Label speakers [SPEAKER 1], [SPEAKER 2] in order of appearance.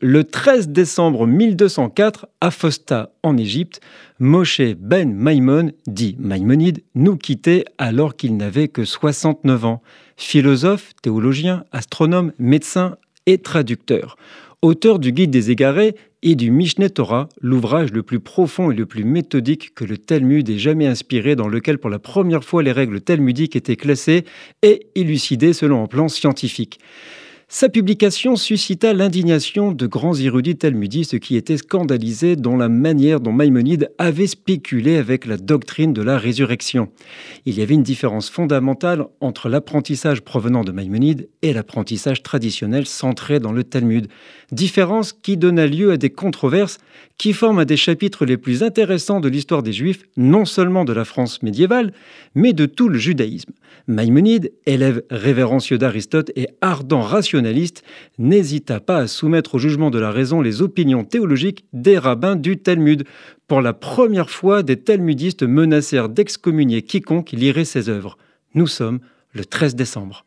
[SPEAKER 1] Le 13 décembre 1204, à Fosta, en Égypte, Moshe ben Maimon, dit Maïmonide, nous quittait alors qu'il n'avait que 69 ans. Philosophe, théologien, astronome, médecin et traducteur. Auteur du Guide des égarés et du Mishneh Torah, l'ouvrage le plus profond et le plus méthodique que le Talmud ait jamais inspiré, dans lequel pour la première fois les règles talmudiques étaient classées et élucidées selon un plan scientifique. Sa publication suscita l'indignation de grands érudits talmudistes qui étaient scandalisés dans la manière dont Maïmonide avait spéculé avec la doctrine de la résurrection. Il y avait une différence fondamentale entre l'apprentissage provenant de Maïmonide et l'apprentissage traditionnel centré dans le Talmud. Différence qui donna lieu à des controverses qui forment un des chapitres les plus intéressants de l'histoire des Juifs, non seulement de la France médiévale, mais de tout le judaïsme. Maïmonide, élève révérencieux d'Aristote et ardent n'hésita pas à soumettre au jugement de la raison les opinions théologiques des rabbins du Talmud. Pour la première fois, des talmudistes menacèrent d'excommunier quiconque lirait ses œuvres. Nous sommes le 13 décembre.